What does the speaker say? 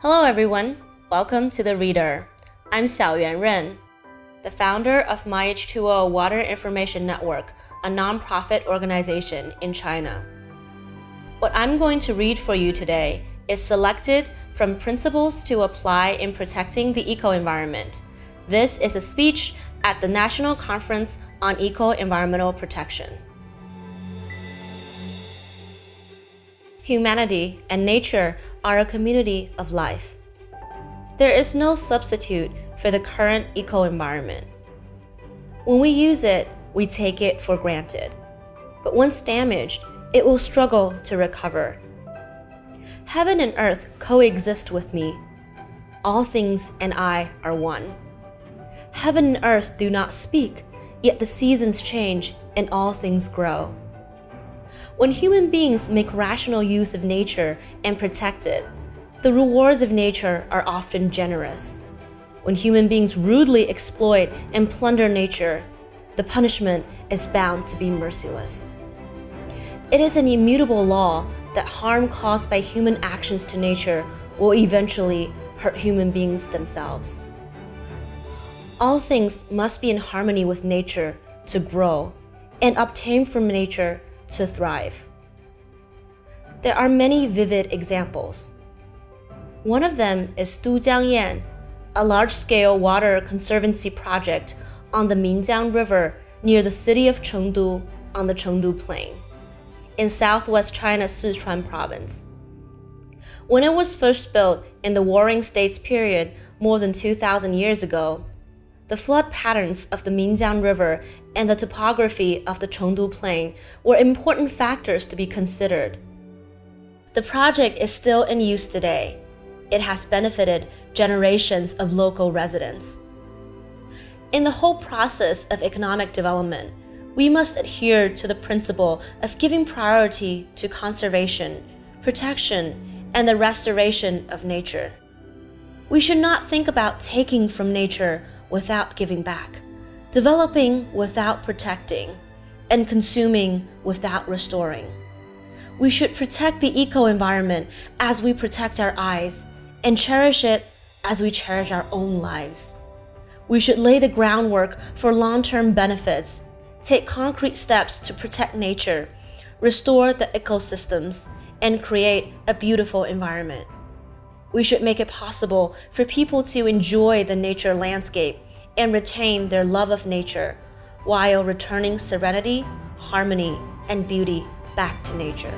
Hello, everyone. Welcome to The Reader. I'm Xiaoyuan Ren, the founder of MyH2O Water Information Network, a nonprofit organization in China. What I'm going to read for you today is selected from Principles to Apply in Protecting the Eco Environment. This is a speech at the National Conference on Eco Environmental Protection. Humanity and nature are a community of life. There is no substitute for the current eco environment. When we use it, we take it for granted. But once damaged, it will struggle to recover. Heaven and earth coexist with me. All things and I are one. Heaven and earth do not speak, yet the seasons change and all things grow. When human beings make rational use of nature and protect it, the rewards of nature are often generous. When human beings rudely exploit and plunder nature, the punishment is bound to be merciless. It is an immutable law that harm caused by human actions to nature will eventually hurt human beings themselves. All things must be in harmony with nature to grow and obtain from nature to thrive. There are many vivid examples. One of them is Dujiangyan, a large scale water conservancy project on the Minjiang River near the city of Chengdu on the Chengdu Plain, in southwest China's Sichuan province. When it was first built in the Warring States period more than 2,000 years ago, the flood patterns of the Minjiang River and the topography of the Chengdu Plain were important factors to be considered. The project is still in use today. It has benefited generations of local residents. In the whole process of economic development, we must adhere to the principle of giving priority to conservation, protection, and the restoration of nature. We should not think about taking from nature without giving back, developing without protecting, and consuming without restoring. We should protect the eco environment as we protect our eyes, and cherish it as we cherish our own lives. We should lay the groundwork for long term benefits, take concrete steps to protect nature, restore the ecosystems, and create a beautiful environment. We should make it possible for people to enjoy the nature landscape and retain their love of nature while returning serenity, harmony, and beauty back to nature.